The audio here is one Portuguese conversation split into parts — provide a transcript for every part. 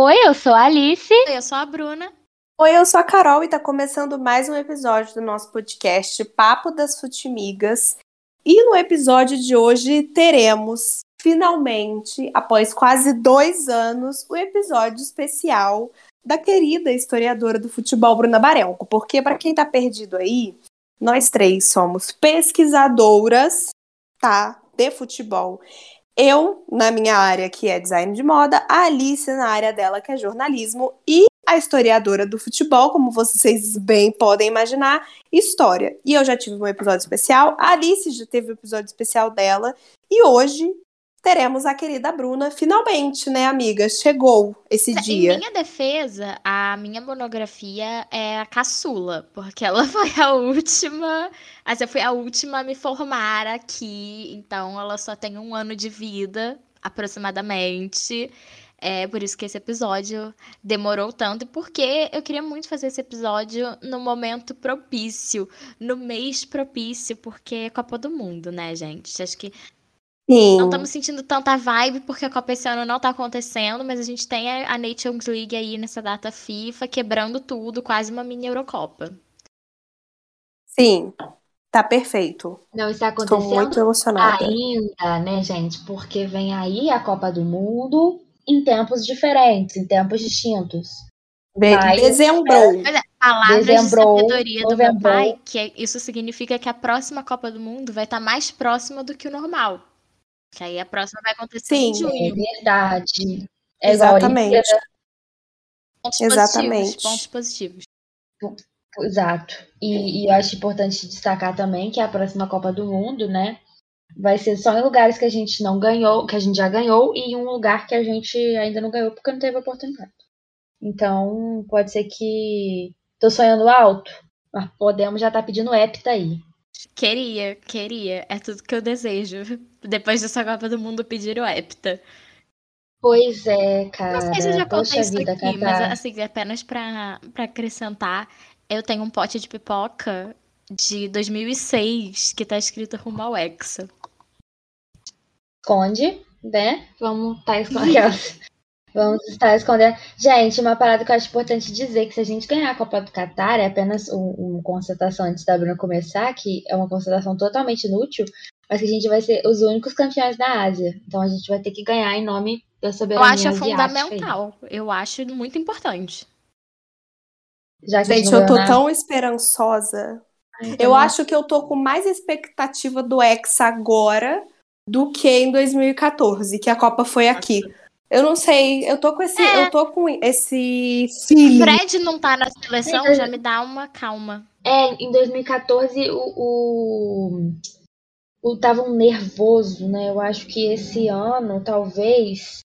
Oi, eu sou a Alice. Oi, eu sou a Bruna. Oi, eu sou a Carol e tá começando mais um episódio do nosso podcast Papo das Futimigas. E no episódio de hoje teremos, finalmente, após quase dois anos, o episódio especial da querida historiadora do futebol, Bruna Barenco. Porque, para quem tá perdido aí, nós três somos pesquisadoras, tá? De futebol. Eu, na minha área, que é design de moda, a Alice, na área dela, que é jornalismo, e a historiadora do futebol, como vocês bem podem imaginar, história. E eu já tive um episódio especial, a Alice já teve um episódio especial dela, e hoje teremos a querida Bruna, finalmente, né, amiga? Chegou esse dia. Em minha defesa, a minha monografia é a caçula, porque ela foi a última, mas eu fui a última a me formar aqui, então ela só tem um ano de vida, aproximadamente. É por isso que esse episódio demorou tanto, porque eu queria muito fazer esse episódio no momento propício, no mês propício, porque é Copa do Mundo, né, gente? Acho que Sim. não estamos sentindo tanta vibe porque a Copa esse ano não tá acontecendo, mas a gente tem a a Nations League aí nessa data FIFA quebrando tudo, quase uma mini Eurocopa. Sim, tá perfeito. Não está acontecendo muito emocionada. ainda, né, gente? Porque vem aí a Copa do Mundo em tempos diferentes, em tempos distintos. Be- Mas- Dezembro. É, palavras Dezembrou, de sabedoria do meu novembrou. pai, que é- isso significa que a próxima Copa do Mundo vai estar mais próxima do que o normal. Que aí a próxima vai acontecer em Sim. É junho. verdade. É igual a Exatamente. Pontos Exatamente. positivos. Pontos positivos. Exato. E, e eu acho importante destacar também que a próxima Copa do Mundo, né, vai ser só em lugares que a gente não ganhou, que a gente já ganhou, e em um lugar que a gente ainda não ganhou porque não teve oportunidade. Então, pode ser que. Tô sonhando alto, mas podemos já estar pedindo hepta aí. Queria, queria. É tudo que eu desejo. Depois dessa Copa do Mundo, pedir o Hepta. Pois é, cara. Não sei se eu já contei isso vida, aqui, mas assim, apenas pra, pra acrescentar, eu tenho um pote de pipoca de 2006 que tá escrito rumo ao Hexa. esconde, né? Vamos estar escondendo. Vamos estar escondendo. Gente, uma parada que eu acho importante dizer que se a gente ganhar a Copa do Catar, é apenas um- uma constatação antes da Bruna começar, que é uma constatação totalmente inútil, mas que a gente vai ser os únicos campeões da Ásia. Então a gente vai ter que ganhar em nome da Eu soberania acho asiática aí. fundamental. Eu acho muito importante. Já que a Gente, eu tô tão esperançosa. então Eu acho que eu tô com mais expectativa do Hexa agora do que em 2014, que a Copa foi aqui. Eu não sei, eu tô com esse, É. eu tô com esse feeling. Fred não tá na seleção, já me dá uma calma. É, em 2014 o, o, o tava um nervoso, né? Eu acho que esse ano, talvez,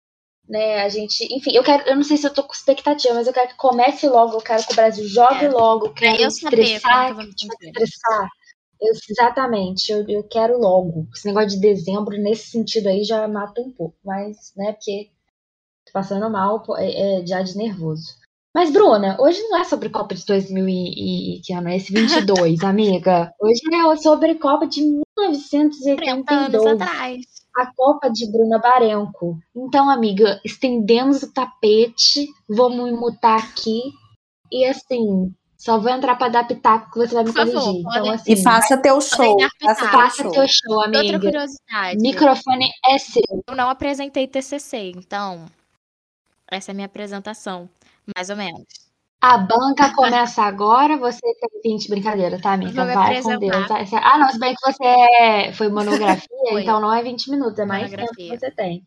né, a gente. Enfim, eu quero. Eu não sei se eu tô com expectativa, mas eu quero que comece logo, eu quero que o Brasil jogue É. logo, eu quero eu saber estressar, que eu vou me sentir. estressar. Eu- exatamente, eu, eu quero logo. Esse negócio de dezembro, nesse sentido aí, já mata um pouco. Mas, né, porque passando mal, é, é já de nervoso. Mas, Bruna, hoje não é sobre Copa de 2000 e, e que ano é esse? 22, amiga. Hoje é sobre Copa de 30 anos 1982. atrás. A Copa de Bruna Barenco. Então, amiga, estendemos o tapete, vamos mutar aqui. E assim, só vou entrar pra dar pitaco que você vai me Por favor, corrigir. Então, assim, E faça teu show. Faça teu show. show, Outra amiga. curiosidade. Microfone é seu. Eu não apresentei TCC, então essa é a minha apresentação, mais ou menos. A banca começa agora, você tem 20. Brincadeira, tá, amiga? Vai com. Deus. Ah, não, se bem que você é... foi monografia, Foi. então não é 20 minutos, é mais tempo que você tem.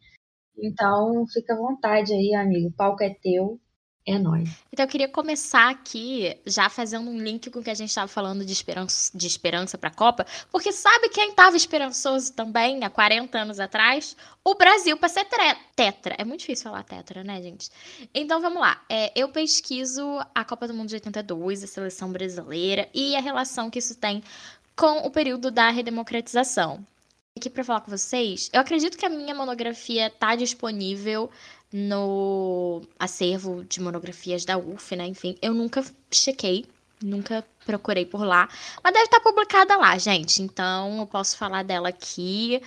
Então, fica à vontade aí, amigo. O palco é teu, é nóis. Então eu queria começar aqui já fazendo um link com o que a gente estava falando de esperança, de esperança para a Copa, porque sabe quem estava esperançoso também há 40 anos atrás? O Brasil para ser tetra. É muito difícil falar tetra, né, gente? Então vamos lá. É, eu pesquiso a Copa do Mundo de 82, a seleção brasileira e a relação que isso tem com o período da redemocratização. Aqui para falar com vocês, eu acredito que a minha monografia tá disponível no acervo de monografias da UF, né? Enfim, eu nunca chequei, nunca procurei por lá, mas deve estar publicada lá, gente. Então, eu posso falar dela aqui.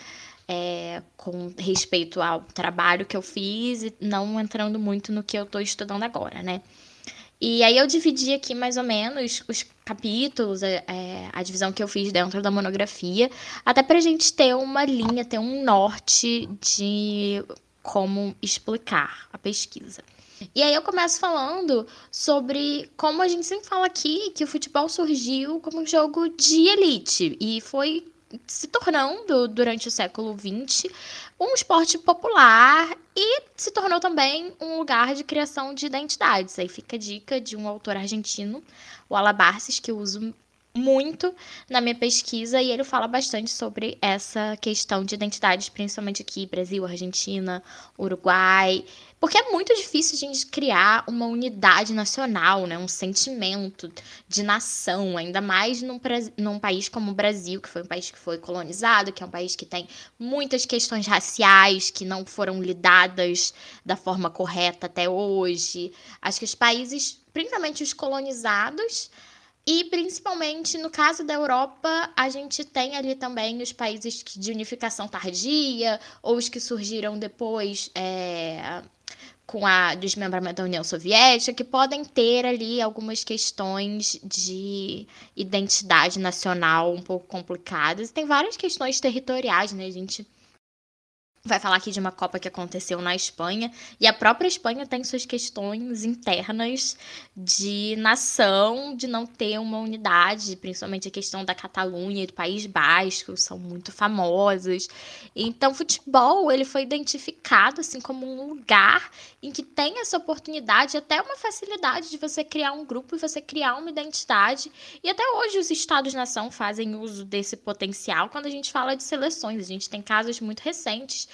é, com respeito ao trabalho que eu fiz e não entrando muito no que eu estou estudando agora, né? E aí eu dividi aqui mais ou menos os capítulos, é, é a divisão que eu fiz dentro da monografia, até para a gente ter uma linha, ter um norte de como explicar a pesquisa. E aí eu começo falando sobre como a gente sempre fala aqui que o futebol surgiu como um jogo de elite e foi se tornando durante o século XX um esporte popular e se tornou também um lugar de criação de identidades. Aí fica a dica de um autor argentino, o Alabarces, que eu uso muito na minha pesquisa e ele fala bastante sobre essa questão de identidades, principalmente aqui, Brasil, Argentina, Uruguai, porque é muito difícil a gente criar uma unidade nacional, né? um sentimento de nação, ainda mais num, num país como o Brasil, que foi um país que foi colonizado, que é um país que tem muitas questões raciais que não foram lidadas da forma correta até hoje. Acho que os países, principalmente os colonizados, e principalmente no caso da Europa, a gente tem ali também os países de unificação tardia, ou os que surgiram depois é, com a desmembramento da União Soviética, que podem ter ali algumas questões de identidade nacional um pouco complicadas. Tem várias questões territoriais, né? A gente vai falar aqui de uma Copa que aconteceu na Espanha, e a própria Espanha tem suas questões internas de nação, de não ter uma unidade, principalmente a questão da Catalunha e do País Basco, são muito famosas. Então, futebol, ele foi identificado assim como um lugar em que tem essa oportunidade, até uma facilidade de você criar um grupo e você criar uma identidade. E até hoje os estados-nação fazem uso desse potencial quando a gente fala de seleções. A gente tem casos muito recentes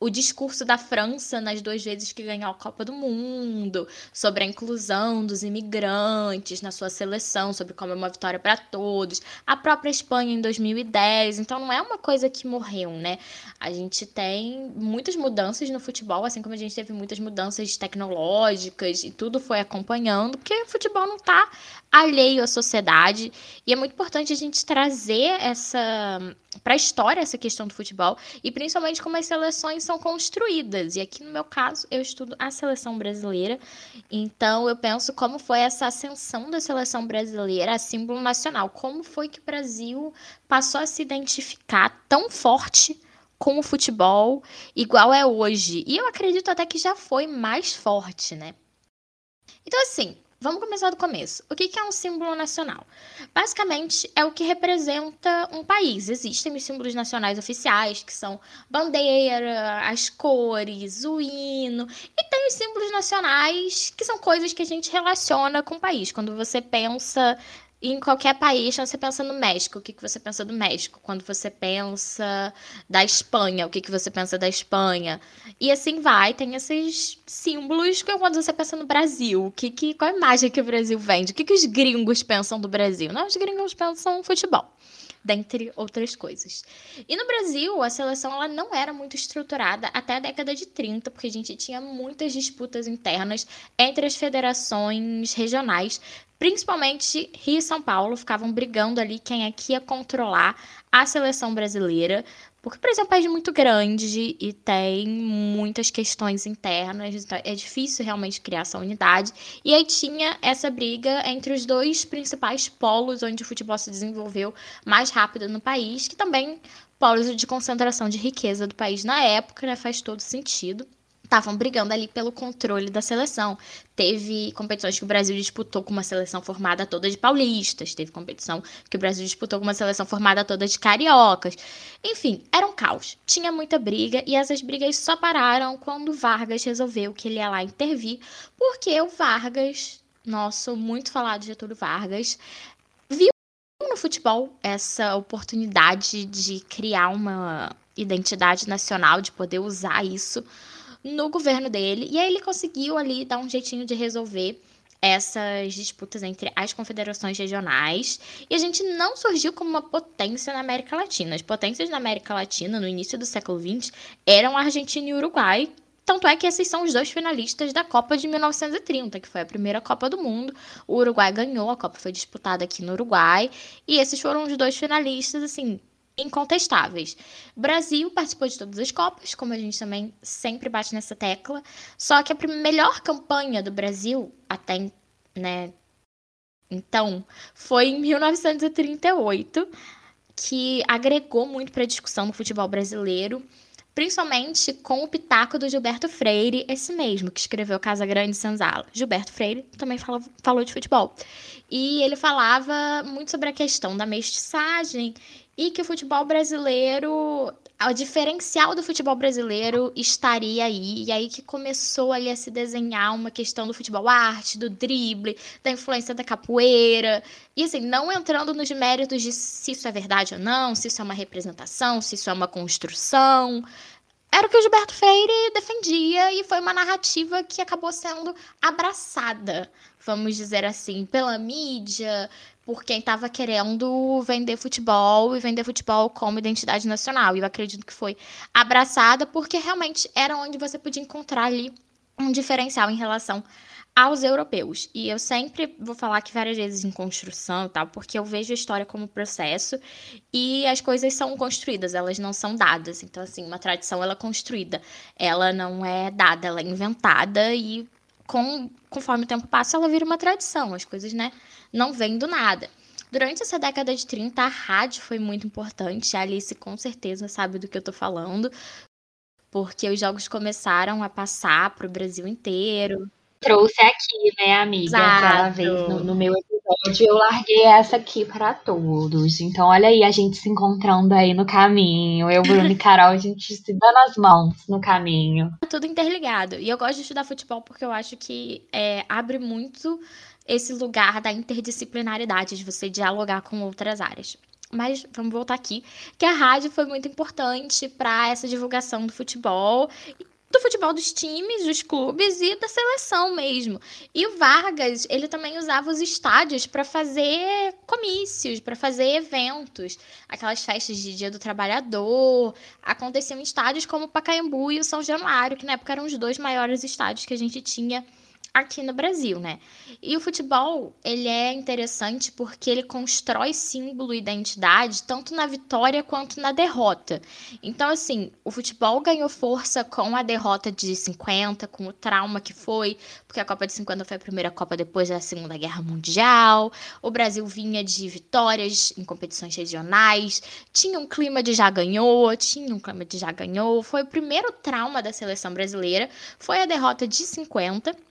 o discurso da França nas duas vezes que ganhou a Copa do Mundo, sobre a inclusão dos imigrantes na sua seleção, sobre como é uma vitória para todos, a própria Espanha em 2010. Então não é uma coisa que morreu, né? A gente tem muitas mudanças no futebol, assim como a gente teve muitas mudanças tecnológicas e tudo foi acompanhando, porque o futebol não está alheio à sociedade e é muito importante a gente trazer essa para a história essa questão do futebol e principalmente como as seleções são construídas. E aqui no meu caso, eu estudo a seleção brasileira. Então eu penso como foi essa ascensão da seleção brasileira a símbolo nacional, como foi que o Brasil passou a se identificar tão forte com o futebol igual é hoje. E eu acredito até que já foi mais forte, né? Então assim, Vamos começar do começo. O que é um símbolo nacional? Basicamente, é o que representa um país. Existem os símbolos nacionais oficiais, que são bandeira, as cores, o hino. E tem os símbolos nacionais, que são coisas que a gente relaciona com o país. Quando você pensa em qualquer país, quando você pensa no México, o que, que você pensa do México? Quando você pensa da Espanha, o que, que você pensa da Espanha? E assim vai, tem esses símbolos que quando você pensa no Brasil, o que, que, qual a imagem que o Brasil vende? O que, que os gringos pensam do Brasil? Não, os gringos pensam futebol dentre outras coisas. E no Brasil, a seleção ela não era muito estruturada até a década de 30, porque a gente tinha muitas disputas internas entre as federações regionais, principalmente Rio e São Paulo ficavam brigando ali quem é que ia controlar a seleção brasileira, porque, por exemplo, é um país muito grande e tem muitas questões internas, então é difícil realmente criar essa unidade. E aí tinha essa briga entre os dois principais polos onde o futebol se desenvolveu mais rápido no país, que também polos de concentração de riqueza do país na época, né, faz todo sentido estavam brigando ali pelo controle da seleção. Teve competições que o Brasil disputou com uma seleção formada toda de paulistas, teve competição que o Brasil disputou com uma seleção formada toda de cariocas. Enfim, era um caos. Tinha muita briga e essas brigas só pararam quando Vargas resolveu que ele ia lá intervir, porque o Vargas, nosso muito falado Getúlio Vargas, viu no futebol essa oportunidade de criar uma identidade nacional, de poder usar isso no governo dele. E aí ele conseguiu ali dar um jeitinho de resolver essas disputas entre as confederações regionais. E a gente não surgiu como uma potência na América Latina. As potências na América Latina, no início do século XX, eram Argentina e Uruguai. Tanto é que esses são os dois finalistas da Copa de 1930, que foi a primeira Copa do Mundo. O Uruguai ganhou, a Copa foi disputada aqui no Uruguai. E esses foram os dois finalistas, assim, incontestáveis. Brasil participou de todas as Copas, como a gente também sempre bate nessa tecla. Só que a melhor campanha do Brasil, até né, então, foi em 1938 que agregou muito para a discussão do futebol brasileiro, principalmente com o pitaco do Gilberto Freire, esse mesmo que escreveu Casa Grande e Senzala. Gilberto Freire também falou, falou de futebol. E ele falava muito sobre a questão da mestiçagem e que o futebol brasileiro, o diferencial do futebol brasileiro estaria aí, e aí que começou ali a se desenhar uma questão do futebol arte, do drible, da influência da capoeira, e assim, não entrando nos méritos de se isso é verdade ou não, se isso é uma representação, se isso é uma construção, era o que o Gilberto Freire defendia e foi uma narrativa que acabou sendo abraçada, vamos dizer assim, pela mídia, por quem estava querendo vender futebol e vender futebol como identidade nacional. E eu acredito que foi abraçada porque realmente era onde você podia encontrar ali um diferencial em relação aos europeus. E eu sempre vou falar aqui várias vezes em construção e tal, porque eu vejo a história como processo e as coisas são construídas, elas não são dadas. Então, assim, uma tradição ela é construída, ela não é dada, ela é inventada e com, conforme o tempo passa, ela vira uma tradição. As coisas, né, não vêm do nada. Durante essa década de 30, a rádio foi muito importante. A Alice com certeza sabe do que eu tô falando, porque os jogos começaram a passar para o Brasil inteiro. Trouxe aqui, né, amiga, Exato. aquela vez no, no meu episódio, eu larguei essa aqui para todos. Então, olha aí a gente se encontrando aí no caminho. Eu, Bruno e Carol, a gente se dando as mãos no caminho. Tudo interligado. E eu gosto de estudar futebol porque eu acho que é, abre muito esse lugar da interdisciplinaridade, de você dialogar com outras áreas. Mas vamos voltar aqui, que a rádio foi muito importante para essa divulgação do futebol do futebol dos times, dos clubes e da seleção mesmo. E o Vargas, ele também usava os estádios para fazer comícios, para fazer eventos. Aquelas festas de Dia do Trabalhador aconteciam em estádios como o Pacaembu e o São Januário, que na época eram os dois maiores estádios que a gente tinha aqui no Brasil, né? E o futebol, ele é interessante porque ele constrói símbolo e identidade tanto na vitória quanto na derrota. Então, assim, o futebol ganhou força com a derrota de 50, com o trauma que foi, porque a Copa de 50 foi a primeira Copa depois da Segunda Guerra Mundial. O Brasil vinha de vitórias em competições regionais, tinha um clima de já ganhou, tinha um clima de já ganhou. Foi o primeiro trauma da seleção brasileira, foi a derrota de 50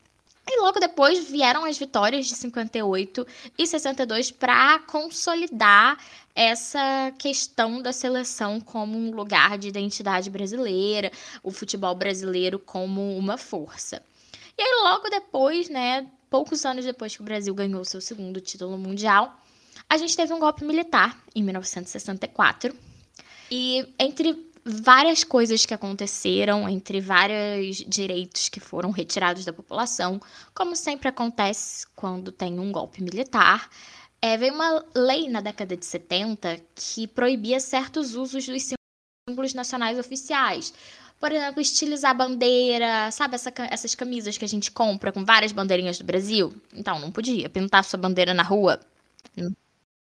e logo depois vieram as vitórias de 58 e 62 para consolidar essa questão da seleção como um lugar de identidade brasileira, o futebol brasileiro como uma força. E aí logo depois, né, poucos anos depois que o Brasil ganhou seu segundo título mundial, a gente teve um golpe militar em 1964. E entre várias coisas que aconteceram, entre vários direitos que foram retirados da população, como sempre acontece quando tem um golpe militar. É, veio uma lei na década de 70 que proibia certos usos dos símbolos nacionais oficiais. Por exemplo, estilizar bandeira, sabe essa, essas camisas que a gente compra com várias bandeirinhas do Brasil? Então, não podia. Pintar sua bandeira na rua.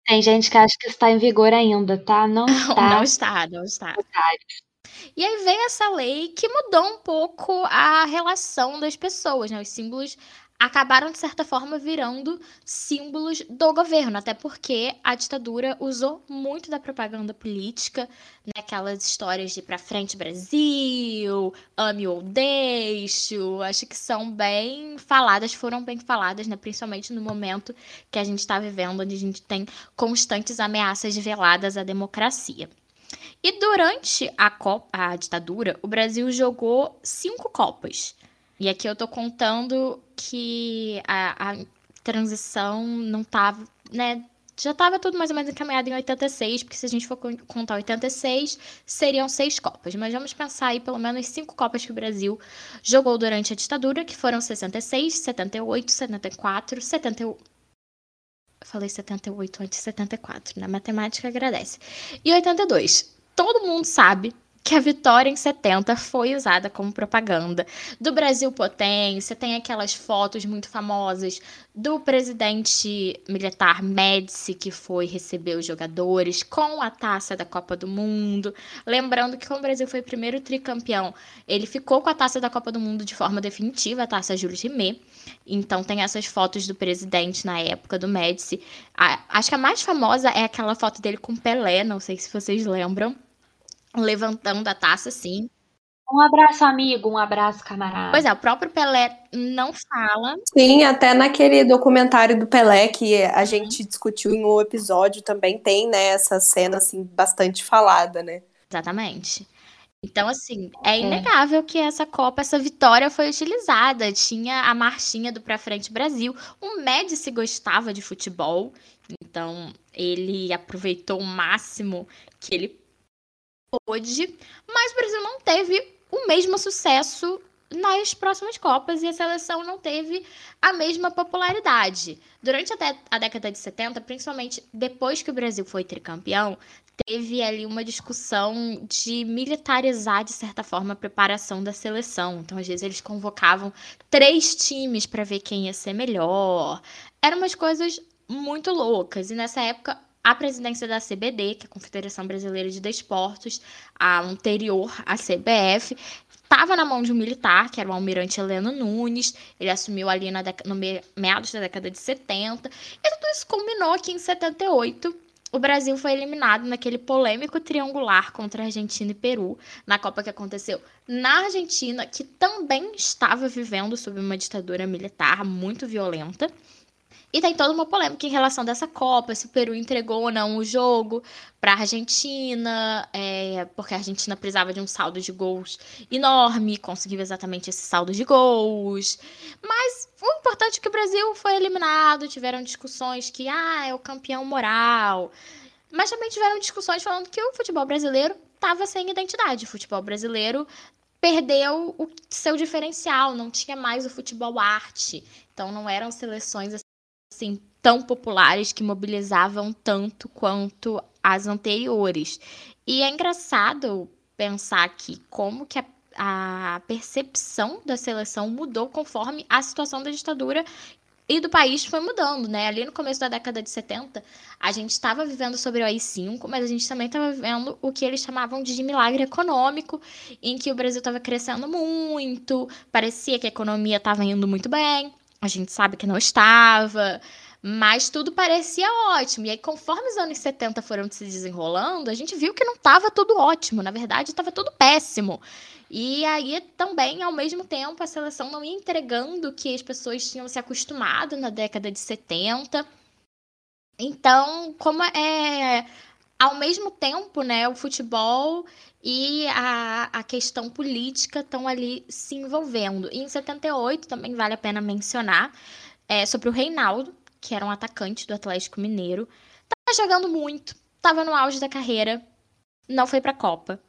Tem gente que acha que está em vigor ainda, tá? Não está. Não está, não está. E aí veio essa lei que mudou um pouco a relação das pessoas, né? Os símbolos acabaram, de certa forma, virando símbolos do governo, até porque a ditadura usou muito da propaganda política, né? aquelas histórias de pra frente Brasil, ame ou deixo, acho que são bem faladas, foram bem faladas, né? principalmente no momento que a gente está vivendo, onde a gente tem constantes ameaças veladas à democracia. E durante a, Copa, a ditadura, o Brasil jogou cinco Copas. E aqui eu tô contando que a, a transição não tava, né? Já estava tudo mais ou menos encaminhado em 86, porque se a gente for contar 86, seriam seis Copas. Mas vamos pensar aí pelo menos cinco Copas que o Brasil jogou durante a ditadura, que foram 66, 78, 74, 71. falei 78 antes de 74, na matemática agradece. E 82. Todo mundo sabe que a vitória em 70 foi usada como propaganda. Do Brasil potência, tem aquelas fotos muito famosas do presidente militar Médici, que foi receber os jogadores com a taça da Copa do Mundo. Lembrando que, como o Brasil foi o primeiro tricampeão, ele ficou com a taça da Copa do Mundo de forma definitiva, a taça Jules Rimet. Então, tem essas fotos do presidente na época do Médici. A, acho que a mais famosa é aquela foto dele com Pelé, não sei se vocês lembram levantando a taça assim. Um abraço, amigo, um abraço, camarada. Pois é, o próprio Pelé não fala. Sim, até naquele documentário do Pelé que a gente discutiu em um episódio também tem, né, essa cena assim bastante falada, né? Exatamente. Então, assim, é inegável é. que essa Copa, essa vitória foi utilizada. Tinha a marchinha do Pra Frente Brasil. O Médici gostava de futebol, então ele aproveitou o máximo que ele pôde, mas o Brasil não teve o mesmo sucesso nas próximas Copas e a seleção não teve a mesma popularidade. Durante a, a, década de 70, principalmente depois que o Brasil foi tricampeão, teve ali uma discussão de militarizar, de certa forma, a preparação da seleção. Então, às vezes, eles convocavam três times para ver quem ia ser melhor. Eram umas coisas muito loucas. E nessa época, a presidência da CBD, que é a Confederação Brasileira de Desportos, a anterior à CBF, estava na mão de um militar, que era o almirante Heleno Nunes. Ele assumiu ali na no meados da década de 70. E tudo isso culminou que em 78 o Brasil foi eliminado naquele polêmico triangular contra Argentina e Peru, na Copa que aconteceu na Argentina, que também estava vivendo sob uma ditadura militar muito violenta. E tem toda uma polêmica em relação dessa Copa, se o Peru entregou ou não o jogo para a Argentina, é, porque a Argentina precisava de um saldo de gols enorme, conseguiu exatamente esse saldo de gols. Mas o importante é que o Brasil foi eliminado, tiveram discussões que, ah, é o campeão moral. Mas também tiveram discussões falando que o futebol brasileiro estava sem identidade. O futebol brasileiro perdeu o seu diferencial, não tinha mais o futebol arte. Então não eram seleções assim tão populares que mobilizavam tanto quanto as anteriores. E é engraçado pensar aqui como que a, a percepção da seleção mudou conforme a situação da ditadura e do país foi mudando, né? Ali no começo da década de 70, a gente estava vivendo sobre o AI-5, mas a gente também estava vivendo o que eles chamavam de milagre econômico, em que o Brasil estava crescendo muito, parecia que a economia estava indo muito bem, a gente sabe que não estava, mas tudo parecia ótimo. E aí, conforme os anos 70 foram se desenrolando, a gente viu que não estava tudo ótimo. Na verdade, estava tudo péssimo. E aí, também, ao mesmo tempo, a seleção não ia entregando o que as pessoas tinham se acostumado na década de 70. Então, como é. Ao mesmo tempo, né, o futebol e a, a questão política estão ali se envolvendo. E em 78, também vale a pena mencionar, é, sobre o Reinaldo, que era um atacante do Atlético Mineiro. Tava jogando muito, tava no auge da carreira, não foi pra Copa.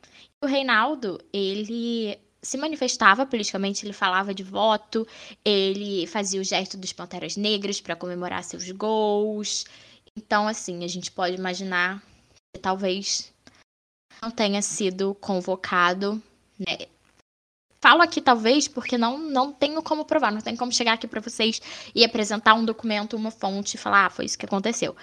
O Reinaldo, ele se manifestava politicamente, ele falava de voto, ele fazia o gesto dos Panteras Negras para comemorar seus gols. Então, assim, a gente pode imaginar talvez não tenha sido convocado. Né? Falo aqui talvez porque não, não tenho como provar, não tenho como chegar aqui para vocês e apresentar um documento, uma fonte e falar, ah, foi isso que aconteceu.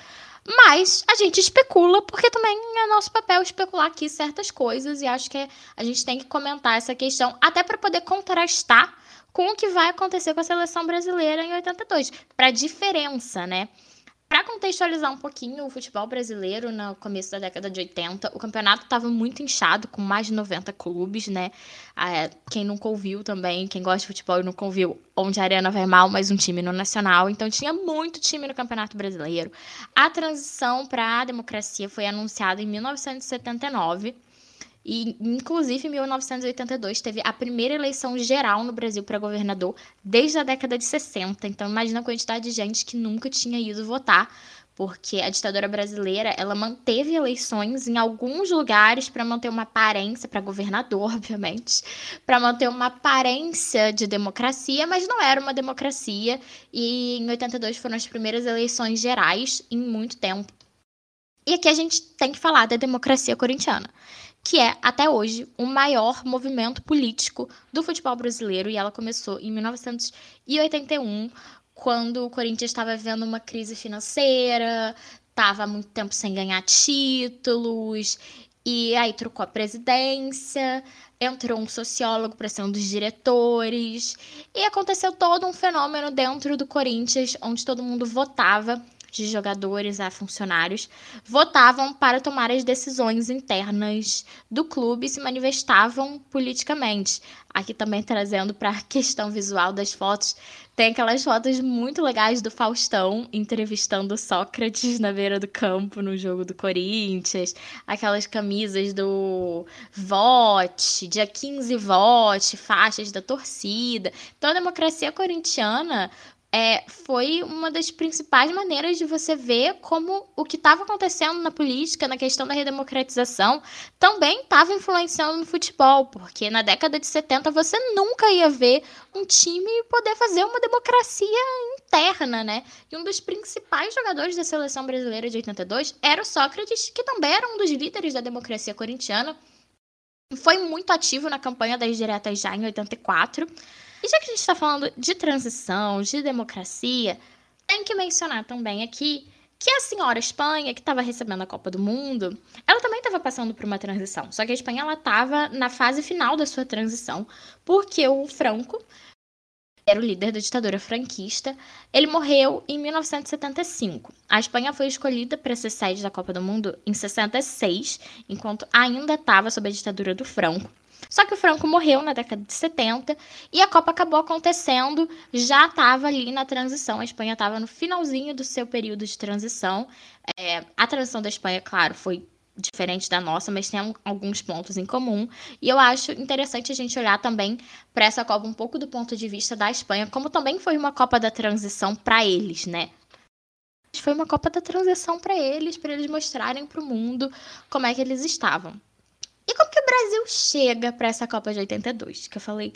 Mas a gente especula, porque também é nosso papel especular aqui certas coisas, e acho que a gente tem que comentar essa questão, até para poder contrastar com o que vai acontecer com a seleção brasileira em 82, para diferença, né? Para contextualizar um pouquinho o futebol brasileiro no começo da década de 80, o campeonato estava muito inchado, com mais de 90 clubes, né? Ah, quem nunca ouviu também, quem gosta de futebol e nunca ouviu, onde a Arena vai mal, mais um time no Nacional. Então tinha muito time no Campeonato Brasileiro. A transição para a democracia foi anunciada em 1979 e, inclusive, em 1982 teve a primeira eleição geral no Brasil para governador desde a década de 60. Então, imagina a quantidade de gente que nunca tinha ido votar, porque a ditadura brasileira ela manteve eleições em alguns lugares para manter uma aparência para governador, obviamente, para manter uma aparência de democracia, mas não era uma democracia. E em 82 foram as primeiras eleições gerais em muito tempo. E aqui a gente tem que falar da democracia corintiana que é, até hoje, o maior movimento político do futebol brasileiro. E ela começou em 1981, quando o Corinthians estava vivendo uma crise financeira, estava muito tempo sem ganhar títulos, e aí trocou a presidência, entrou um sociólogo para ser um dos diretores, e aconteceu todo um fenômeno dentro do Corinthians, onde todo mundo votava de jogadores a funcionários, votavam para tomar as decisões internas do clube e se manifestavam politicamente. Aqui também trazendo para a questão visual das fotos, tem aquelas fotos muito legais do Faustão entrevistando Sócrates na beira do campo no jogo do Corinthians, aquelas camisas do vote, dia 15 vote, faixas da torcida. Então a democracia corintiana é, foi uma das principais maneiras de você ver como o que estava acontecendo na política, na questão da redemocratização, também estava influenciando no futebol, porque na década de 70 você nunca ia ver um time poder fazer uma democracia interna, né? E um dos principais jogadores da seleção brasileira de 82 era o Sócrates, que também era um dos líderes da democracia corintiana. Foi muito ativo na campanha das diretas já em 84. E já que a gente está falando de transição, de democracia, tem que mencionar também aqui que a senhora Espanha, que estava recebendo a Copa do Mundo, ela também estava passando por uma transição. Só que a Espanha ela estava na fase final da sua transição, porque o Franco era o líder da ditadura franquista. Ele morreu em 1975. A Espanha foi escolhida para ser sede da Copa do Mundo em 66, enquanto ainda estava sob a ditadura do Franco. Só que o Franco morreu na década de 70 e a Copa acabou acontecendo, já estava ali na transição. A Espanha estava no finalzinho do seu período de transição. É, a transição da Espanha, claro, foi diferente da nossa, mas tem alguns pontos em comum. E eu acho interessante a gente olhar também para essa Copa um pouco do ponto de vista da Espanha, como também foi uma Copa da transição para eles, né? Foi uma Copa da transição para eles, para eles mostrarem para o mundo como é que eles estavam. E como que o Brasil chega para essa Copa de 82? Que eu falei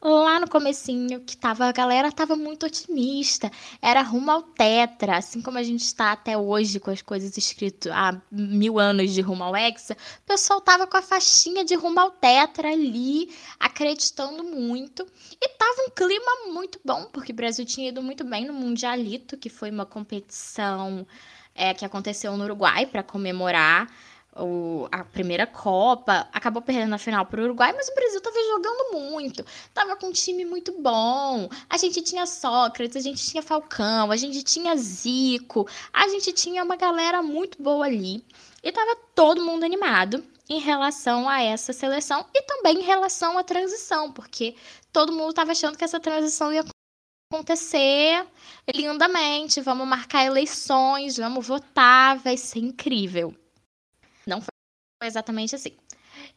lá no comecinho que tava, a galera tava muito otimista. Era rumo ao tetra, assim como a gente está até hoje com as coisas escritas há mil anos de rumo ao hexa. O pessoal tava com a faixinha de rumo ao tetra ali, acreditando muito. E tava um clima muito bom, porque o Brasil tinha ido muito bem no Mundialito, que foi uma competição é, que aconteceu no Uruguai para comemorar o, a primeira Copa, acabou perdendo a final para o Uruguai, mas o Brasil estava jogando muito, estava com um time muito bom. A gente tinha Sócrates, a gente tinha Falcão, a gente tinha Zico, a gente tinha uma galera muito boa ali e estava todo mundo animado em relação a essa seleção e também em relação à transição, porque todo mundo estava achando que essa transição ia acontecer lindamente, vamos marcar eleições, vamos votar, vai ser incrível. Não foi exatamente assim.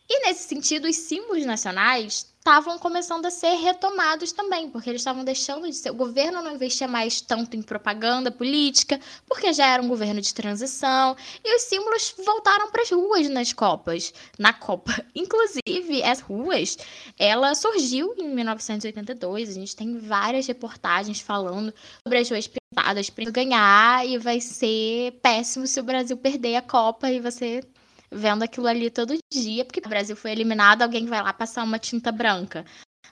E nesse sentido, os símbolos nacionais estavam começando a ser retomados também, porque eles estavam deixando de ser. O governo não investia mais tanto em propaganda política, porque já era um governo de transição, e os símbolos voltaram para as ruas nas Copas, na Copa. Inclusive, as ruas, ela surgiu em 1982, a gente tem várias reportagens falando sobre as ruas pintadas para ganhar, e vai ser péssimo se o Brasil perder a Copa e você vendo aquilo ali todo dia, porque o Brasil foi eliminado, alguém vai lá passar uma tinta branca.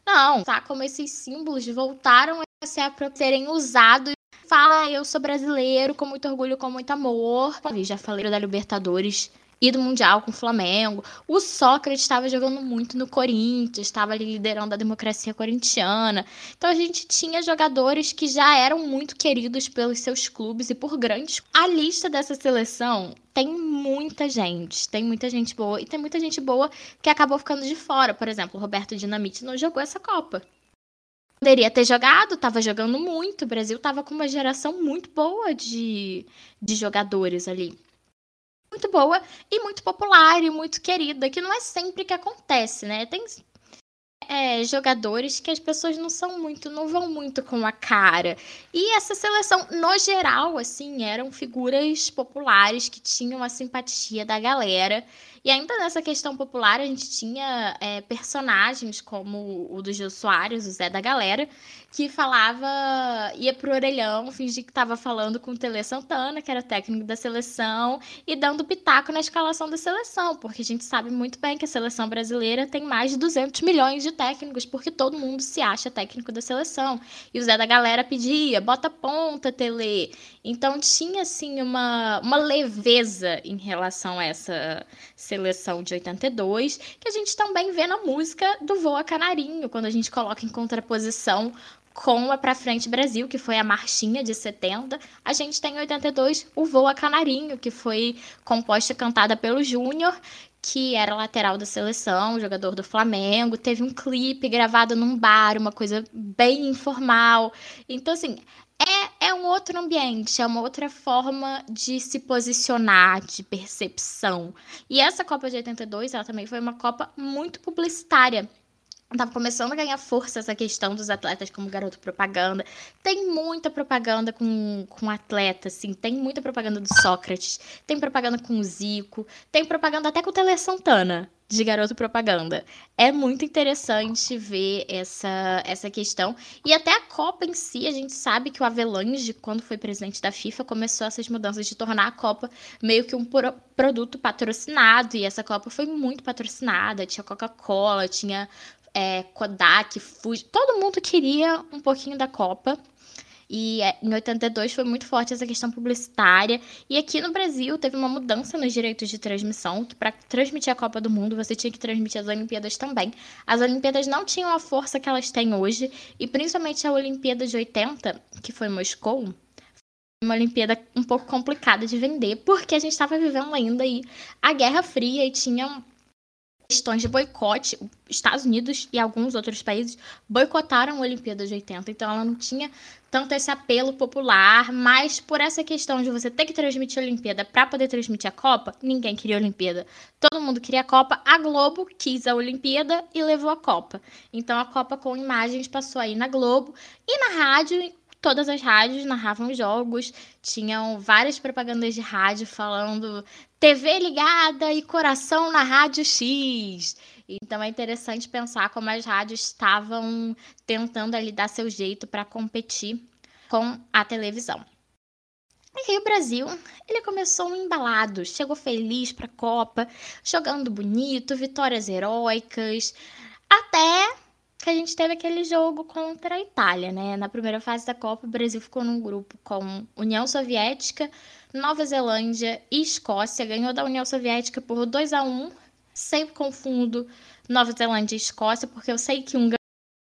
Não, tá? Como esses símbolos voltaram a ser, serem usados. Fala, eu sou brasileiro, com muito orgulho, com muito amor. Já falei da Libertadores e do Mundial com o Flamengo. O Sócrates estava jogando muito no Corinthians, estava liderando a democracia corintiana. Então a gente tinha jogadores que já eram muito queridos pelos seus clubes e por grandes. A lista dessa seleção tem muita gente, tem muita gente boa e tem muita gente boa que acabou ficando de fora. Por exemplo, o Roberto Dinamite não jogou essa Copa. Poderia ter jogado, estava jogando muito. O Brasil estava com uma geração muito boa de, de jogadores ali muito boa e muito popular e muito querida, que não é sempre que acontece, né? Tem é, jogadores que as pessoas não são muito, não vão muito com a cara. E essa seleção, no geral, assim, eram figuras populares que tinham a simpatia da galera. E ainda nessa questão popular, a gente tinha é, personagens como o do Gil Soares, o Zé da Galera, que falava, ia pro orelhão, fingia que estava falando com o Tele Santana, que era técnico da seleção, e dando pitaco na escalação da seleção, porque a gente sabe muito bem que a seleção brasileira tem mais de 200 milhões de técnicos, porque todo mundo se acha técnico da seleção. E o Zé da Galera pedia, bota ponta, Tele. Então tinha, assim, uma, uma leveza em relação a essa seleção de 82, que a gente também vê na música do Voa Canarinho, quando a gente coloca em contraposição com a Pra Frente Brasil, que foi a marchinha de 70. A gente tem em 82 o Voa Canarinho, que foi composta e cantada pelo Júnior, que era lateral da seleção, jogador do Flamengo. Teve um clipe gravado num bar, uma coisa bem informal. Então, assim, é, é um outro ambiente, é uma outra forma de se posicionar, de percepção. E essa Copa de 82, ela também foi uma Copa muito publicitária Tava começando a ganhar força essa questão dos atletas como garoto propaganda. Tem muita propaganda com, com atleta, assim. Tem muita propaganda do Sócrates. Tem propaganda com o Zico. Tem propaganda até com o Tele Santana de garoto propaganda. É muito interessante ver essa, essa questão. E até a Copa em si, a gente sabe que o Avelange, quando foi presidente da FIFA, começou essas mudanças de tornar a Copa meio que um pro produto patrocinado. E essa Copa foi muito patrocinada. Tinha Coca-Cola, tinha é, Kodak, Fuji, todo mundo queria um pouquinho da Copa. E é, em 82 foi muito forte essa questão publicitária. E aqui no Brasil teve uma mudança nos direitos de transmissão, que para transmitir a Copa do Mundo você tinha que transmitir as Olimpíadas também. As Olimpíadas não tinham a força que elas têm hoje, e principalmente a Olimpíada de 80, que foi em Moscou, uma Olimpíada um pouco complicada de vender, porque a gente estava vivendo ainda aí a Guerra Fria e tinha questões de boicote, Estados Unidos e alguns outros países boicotaram a Olimpíada de 80, então ela não tinha tanto esse apelo popular, mas por essa questão de você ter que transmitir a Olimpíada para poder transmitir a Copa, ninguém queria a Olimpíada. Todo mundo queria a Copa, a Globo quis a Olimpíada e levou a Copa. Então a Copa com imagens passou aí na Globo e na rádio, todas as rádios narravam jogos, tinham várias propagandas de rádio falando TV ligada e coração na rádio X. Então é interessante pensar como as rádios estavam tentando ali dar seu jeito para competir com a televisão. E aí o Brasil, ele começou embalado, chegou feliz para a Copa, jogando bonito, vitórias heróicas, até que a gente teve aquele jogo contra a Itália, né? Na primeira fase da Copa, o Brasil ficou num grupo com União Soviética, Nova Zelândia e Escócia. Ganhou da União Soviética por 2 a 1 Sempre confundo Nova Zelândia e Escócia, porque eu sei que um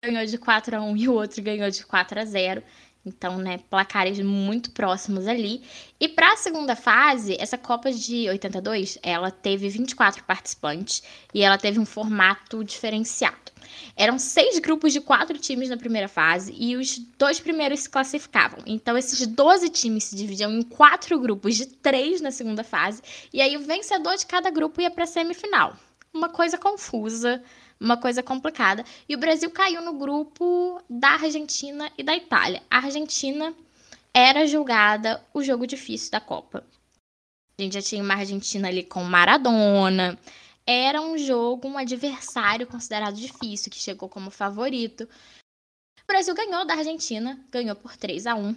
ganhou de 4 a 1 e o outro ganhou de 4 a 0 então, né, placares muito próximos ali. E para a segunda fase, essa Copa de 82, ela teve 24 participantes e ela teve um formato diferenciado. Eram seis grupos de quatro times na primeira fase e os dois primeiros se classificavam. Então, esses 12 times se dividiam em quatro grupos de três na segunda fase. E aí, o vencedor de cada grupo ia para a semifinal. Uma coisa confusa, uma coisa complicada. E o Brasil caiu no grupo da Argentina e da Itália. A Argentina era julgada o jogo difícil da Copa. A gente já tinha uma Argentina ali com Maradona, era um jogo, um adversário considerado difícil, que chegou como favorito. O Brasil ganhou da Argentina, ganhou por 3 a 1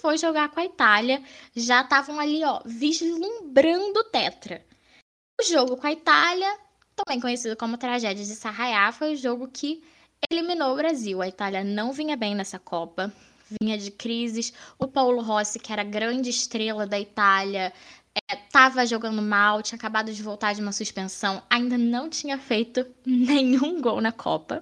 foi jogar com a Itália, já estavam ali, ó, vislumbrando o tetra. O jogo com a Itália, também conhecido como tragédia de Sarraiá, foi o jogo que eliminou o Brasil. A Itália não vinha bem nessa Copa, vinha de crises. O Paulo Rossi, que era grande estrela da Itália, estava é, jogando mal, tinha acabado de voltar de uma suspensão, ainda não tinha feito nenhum gol na Copa.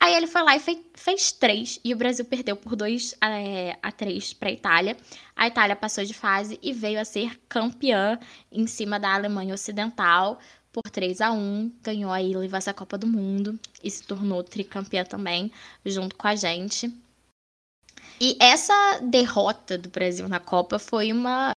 Aí ele foi lá e fez, fez três, e o Brasil perdeu por 2 é, a 3 para a Itália. A Itália passou de fase e veio a ser campeã em cima da Alemanha Ocidental por 3 a 1 ganhou aí, levou essa Copa do Mundo e se tornou tricampeã também, junto com a gente. E essa derrota do Brasil na Copa foi uma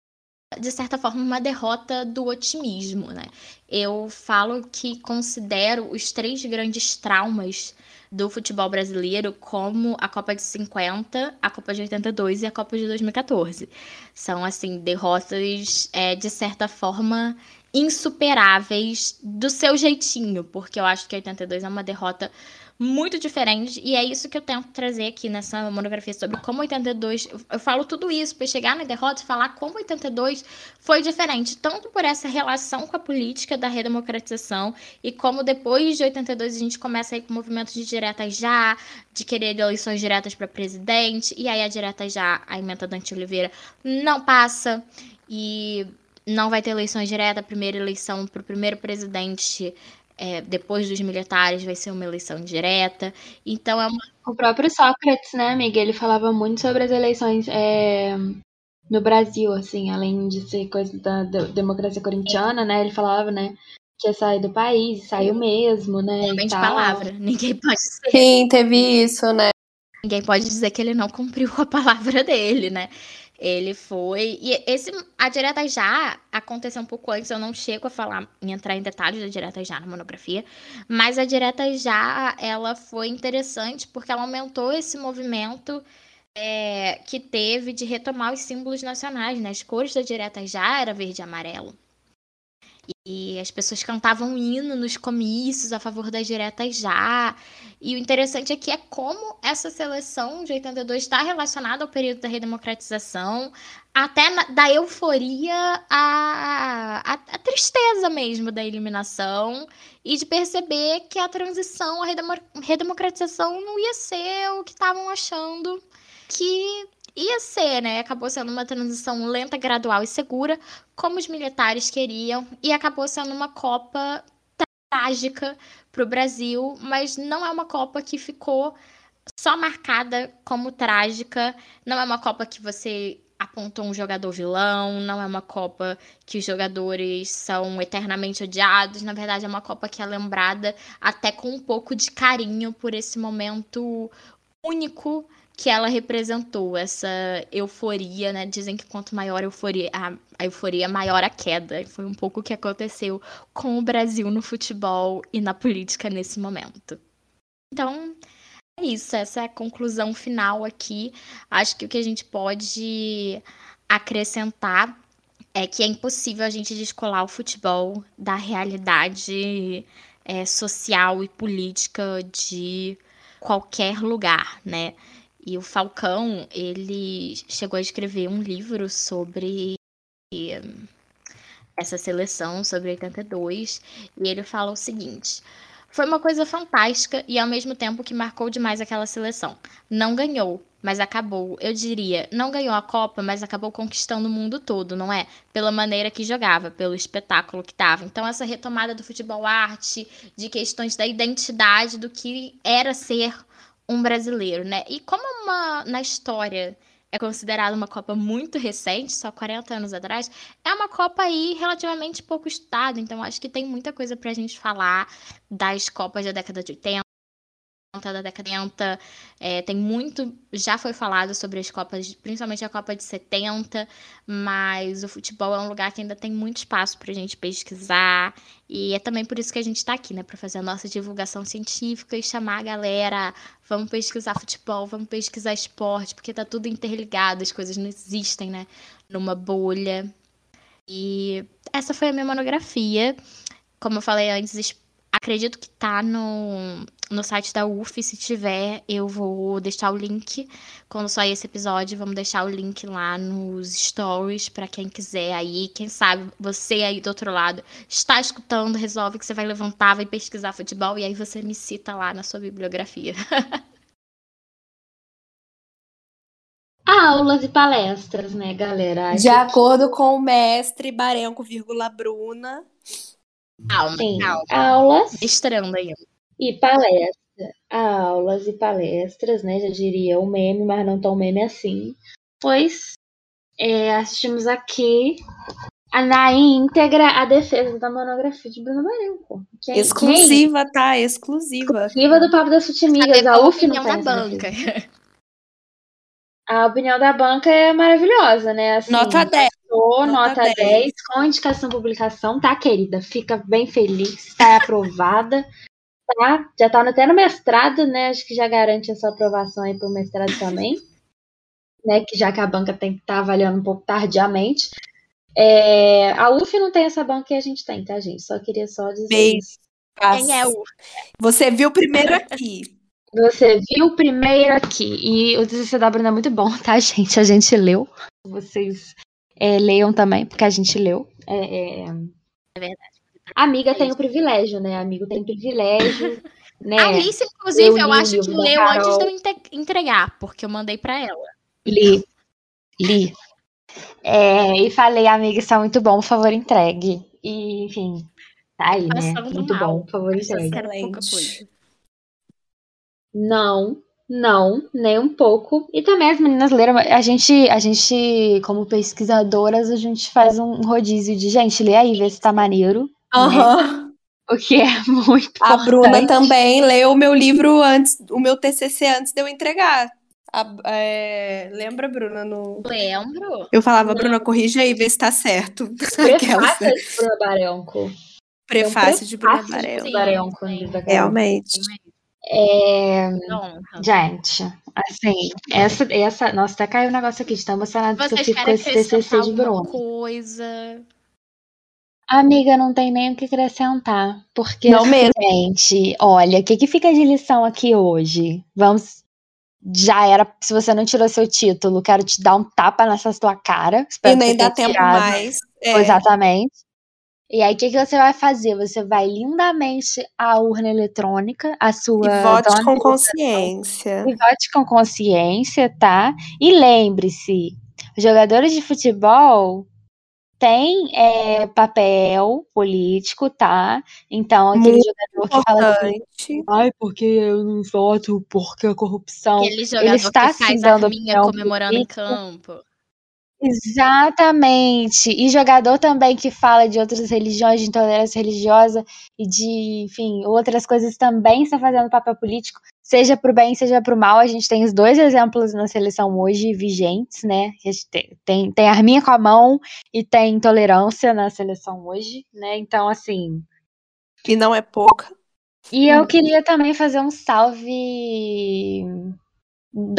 de certa forma, uma derrota do otimismo, né? Eu falo que considero os três grandes traumas do futebol brasileiro como a Copa de 50, a Copa de 82 e a Copa de 2014. São, assim, derrotas, é, de certa forma, insuperáveis do seu jeitinho, porque eu acho que 82 é uma derrota muito diferente. E é isso que eu tento trazer aqui nessa monografia sobre como 82. Eu falo tudo isso para chegar na derrota e falar como 82 foi diferente, tanto por essa relação com a política da redemocratização e como depois de 82 a gente começa aí com movimentos de direta já, de querer eleições diretas para presidente, e aí a direta já, a emenda Dante Oliveira, não passa. E não vai ter eleições diretas, a primeira eleição para o primeiro presidente é, depois dos militares vai ser uma eleição direta. Então é uma... O próprio Sócrates, né, amiga? Ele falava muito sobre as eleições é, no Brasil, assim, além de ser coisa da, democracia corintiana, né? Ele falava, né? Que ia sair do país, saiu mesmo, né? Também de palavra. Ninguém pode dizer. Sim, teve isso, né? Ninguém pode dizer que ele não cumpriu a palavra dele, né? Ele foi. E esse, a direta já aconteceu um pouco antes, eu não chego a falar entrar em detalhes da direta já na monografia, mas a direta já ela foi interessante porque ela aumentou esse movimento é, que teve de retomar os símbolos nacionais, né? As cores da direta já era verde e amarelo. E as pessoas cantavam hino nos comícios a favor das diretas já. E o interessante aqui é como essa seleção de 82 está relacionada ao período da redemocratização, até na, da euforia à, à, à, tristeza mesmo da eliminação, e de perceber que a transição, a redemocratização não ia ser o que estavam achando que ia ser, né? Acabou sendo uma transição lenta, gradual e segura, como os militares queriam, e acabou sendo uma Copa trágica para o Brasil, mas não é uma Copa que ficou só marcada como trágica, não é uma Copa que você apontou um jogador vilão, não é uma Copa que os jogadores são eternamente odiados, na verdade é uma Copa que é lembrada até com um pouco de carinho por esse momento único que ela representou, essa euforia, né? Dizem que quanto maior a euforia, a, a euforia, maior a queda. Foi um pouco o que aconteceu com o Brasil no futebol e na política nesse momento. Então, é isso, essa é a conclusão final aqui. Acho que o que a gente pode acrescentar é que é impossível a gente descolar o futebol da realidade é, social e política de qualquer lugar, né? E o Falcão, ele chegou a escrever um livro sobre essa seleção, sobre 82, e ele fala o seguinte: Foi uma coisa fantástica e ao mesmo tempo que marcou demais aquela seleção. Não ganhou, mas acabou. Eu diria, não ganhou a Copa, mas acabou conquistando o mundo todo, não é? Pela maneira que jogava, pelo espetáculo que tava. Então essa retomada do futebol arte, de questões da identidade do que era ser um brasileiro, né? E como uma, na história é considerada uma Copa muito recente, só 40 anos atrás, é uma Copa aí relativamente pouco estudada, então acho que tem muita coisa pra gente falar das Copas da década de 80, da década de 80, é, tem muito, já foi falado sobre as Copas, principalmente a Copa de 70, mas o futebol é um lugar que ainda tem muito espaço para a gente pesquisar, e é também por isso que a gente está aqui, né, para fazer a nossa divulgação científica e chamar a galera, vamos pesquisar futebol, vamos pesquisar esporte, porque tá tudo interligado, as coisas não existem, né, numa bolha. E essa foi a minha monografia. Como eu falei antes, acredito que tá no, no site da UF. Se tiver, eu vou deixar o link. Quando sair esse episódio, vamos deixar o link lá nos stories para quem quiser aí. Quem sabe você aí do outro lado está escutando, resolve que você vai levantar, vai pesquisar futebol e aí você me cita lá na sua bibliografia. Aulas e palestras, né, galera? De acordo com o mestre Barenco, vírgula Bruna. Sim, aulas. Estrando aí. E palestra. Aulas e palestras, né? Já diria o meme, mas não tão meme assim. Pois é, assistimos aqui na íntegra a defesa da monografia de Bruno Marenco. Quem, exclusiva, quem? tá? Exclusiva. Exclusiva do Papo das Futimigas. A, a UF não da banca. A opinião da banca é maravilhosa, né? Assim, nota 10. Nota, nota 10. 10. com indicação publicação, tá, querida? Fica bem feliz, tá aprovada. Tá, já tá até no mestrado, né? Acho que já garante essa aprovação aí pro mestrado também. Né, que já que a banca tem que estar tá avaliando um pouco tardiamente. É, a UF não tem essa banca e a gente tem, tá, gente? Só queria só dizer isso. Quem é o Você viu primeiro aqui. Você viu primeiro aqui. E o Bruna é muito bom, tá, gente? A gente leu. Vocês é, leiam também, porque a gente leu. É, é... É verdade. Amiga tem o privilégio, né? Amigo tem privilégio, né? Alice, inclusive, eu eu, acho que leu antes de eu entregar, porque eu mandei pra ela. Li. Li. É, e falei, amiga, isso é muito bom, por favor, entregue. E, enfim, tá aí, né? Muito mal. bom, por favor, entregue. Excelente. Não, não, nem um pouco. E também as meninas leram. A gente, a gente, como pesquisadoras, a gente faz um rodízio de gente, lê aí, vê se tá maneiro. Aham. O que é muito A Bruna importante. também leu o meu livro antes, o meu TCC antes de eu entregar. A- é, lembra, Bruna? No... Lembro. Eu falava, Bruna, corrija aí, vê se tá certo. Aquelas, Prefácio de Bruna Barenco. Prefácio de Bruna. Bruna Barenco. Realmente. É, gente, assim, essa, essa. Nossa, até caiu um negócio aqui, de tão emocionada que eu fico com esse TCC de Bruna. coisa? Amiga, não tem nem o que acrescentar. Porque, Não mesmo. gente, olha, o que, que fica de lição aqui hoje? Vamos. Já era. Se você não tirou seu título, quero te dar um tapa nessa tua cara. E nem dá tempo tirado. mais. É, Exatamente. E aí, o que, que você vai fazer? Você vai lindamente à urna eletrônica, a sua. E vote com consciência. e vote com consciência, tá? E lembre-se, jogadores de futebol têm é, papel político, tá? Então, aquele Muito jogador que fala assim, ai, porque eu não voto, porque a corrupção. Aquele jogador está, que faz arminha opinião comemorando em campo. Exatamente. E jogador também que fala de outras religiões, de intolerância religiosa e de, enfim, outras coisas também está fazendo papel político, seja pro bem, seja pro mal. A gente tem os dois exemplos na seleção hoje vigentes, né? A gente tem, tem, tem arminha com a mão e tem intolerância na seleção hoje, né? Então, assim. E não é pouca. E eu queria também fazer um salve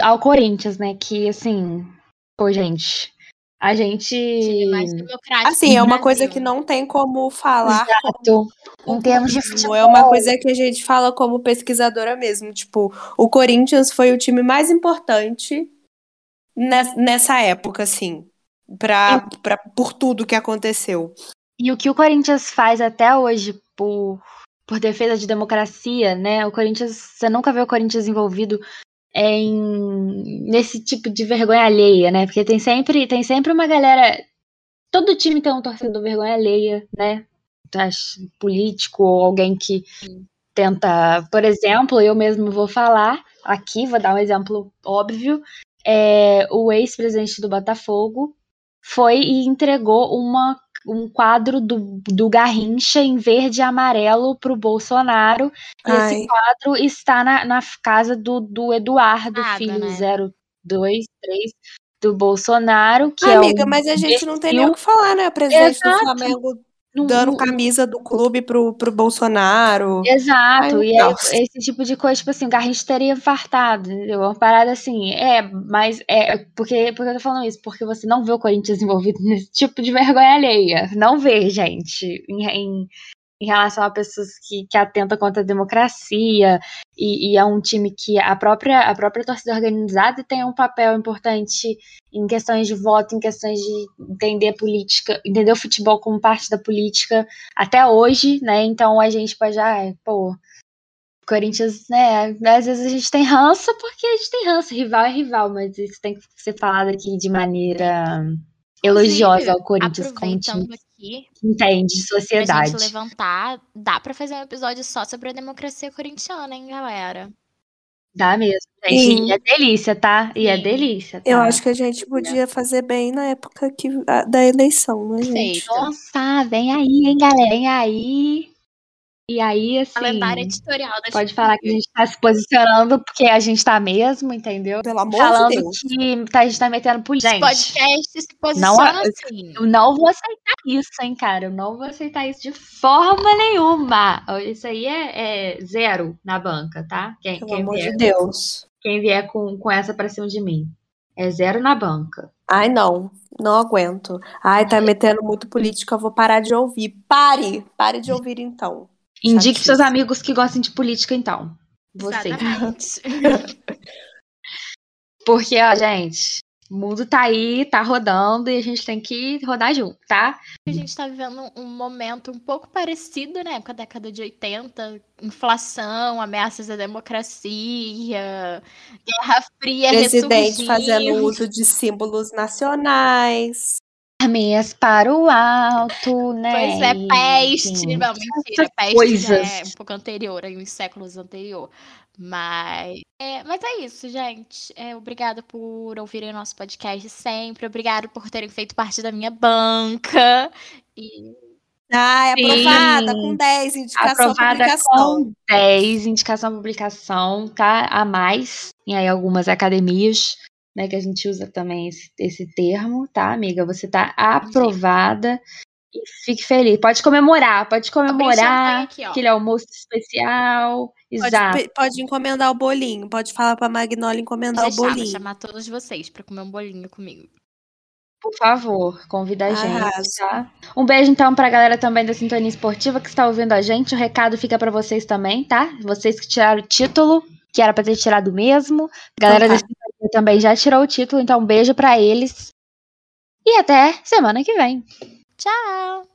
ao Corinthians, né? Que, assim, pô, gente. A gente. Time mais democrático Assim, é uma coisa que não tem como falar Exato. Em termos de Tipo, futebol. É uma coisa que a gente fala como pesquisadora mesmo. Tipo, o Corinthians foi o time mais importante nes- nessa época, assim. Pra, pra, por tudo que aconteceu. E o que o Corinthians faz até hoje por, por defesa de democracia, né? O Corinthians, você nunca vê o Corinthians envolvido em nesse tipo de vergonha alheia, né? Porque tem sempre, tem sempre uma galera. Todo time tem um torcedor vergonha alheia, né? Político ou alguém que tenta. Por exemplo, eu mesmo vou falar aqui, vou dar um exemplo óbvio. É, o ex-presidente do Botafogo foi e entregou uma, um quadro do, do Garrincha em verde e amarelo pro Bolsonaro. E Ai. esse quadro está na, na casa do, do Eduardo, Nada, filho né? 023 do Bolsonaro, que é Amiga, um mas a gente não tem nem o que falar, né? O presidente do Exato. Flamengo Não- dando não- camisa do clube pro, pro Bolsonaro. Exato, Ai, e nossa. esse tipo de coisa, tipo assim, o Garrincha teria infartado, entendeu? Uma parada assim, é, mas é, porque, porque eu tô falando isso? Porque você não vê o Corinthians envolvido nesse tipo de vergonha alheia, não vê, gente, em, em, em relação a pessoas que, que atentam contra a democracia, e, e é um time que a própria, a própria torcida organizada tem um papel importante em questões de voto, em questões de entender política, entender o futebol como parte da política, até hoje, né? Então a gente pode, ah, pô, Corinthians, né? Às vezes a gente tem ranço porque a gente tem ranço, rival é rival, mas isso tem que ser falado aqui de maneira elogiosa ao Corinthians como time aqui, entende de pra sociedade. gente levantar, dá pra fazer um episódio só sobre a democracia corintiana, hein, galera? Dá mesmo, gente. Sim. E é delícia, tá? E é Sim. delícia. Tá? Eu acho que a gente podia fazer bem na época que, da eleição, né, gente? Nossa, vem aí, hein, galera? Vem aí. E aí, assim. Calendário editorial das Pode falar que a gente tá se posicionando porque a gente tá mesmo, entendeu? Pelo amor Falando de Deus. que tá- a gente tá metendo política. Gente, podcast se Não, posiciona assim. eu não vou aceitar isso, hein, cara. Eu não vou aceitar isso de forma nenhuma. Isso aí é, é zero na banca, tá? Quem, Pelo quem amor vier, de Deus. quem vier com, com essa pra cima de mim. É zero na banca. Ai, não. Não aguento. Ai, tá metendo muito política, eu vou parar de ouvir. Pare! Pare de ouvir, então. Indique seus amigos que gostem de política, então. Você. Porque, ó, gente, o mundo tá aí, tá rodando e a gente tem que rodar junto, tá? A gente tá vivendo um momento um pouco parecido, né, com a década de 80, inflação, ameaças à democracia, Guerra Fria Presidente ressurgindo. fazendo uso de símbolos nacionais. Arminhas para o alto, né? Pois é, peste. Enfim, Não, mentira. Peste já coisas. é um pouco anterior, aí uns séculos anterior. Mas é, mas é isso, gente. É, obrigada por ouvirem nosso podcast sempre. Obrigada por terem feito parte da minha banca. E Ai, Sim. aprovada com 10, indicação Aprovada publicação. com 10, indicação publicação, tá? A mais, e aí algumas academias, né, que a gente usa também esse, esse termo, tá, amiga? Você tá aprovada e fique feliz. Pode comemorar, pode comemorar aqui, aquele almoço especial. Pode, Exato. pode encomendar o bolinho. Pode falar pra Magnolia encomendar Vou o deixar, vou bolinho. chamar todos vocês pra comer um bolinho comigo. Por favor, convida a gente, Arraso. tá? Um beijo então pra galera também da Sintonia Esportiva que está ouvindo a gente. O recado fica pra vocês também, tá? Vocês que tiraram o título, que era pra ter tirado mesmo. A galera Então tá. Também já tirou o título, então um beijo pra eles. E até semana que vem. Tchau!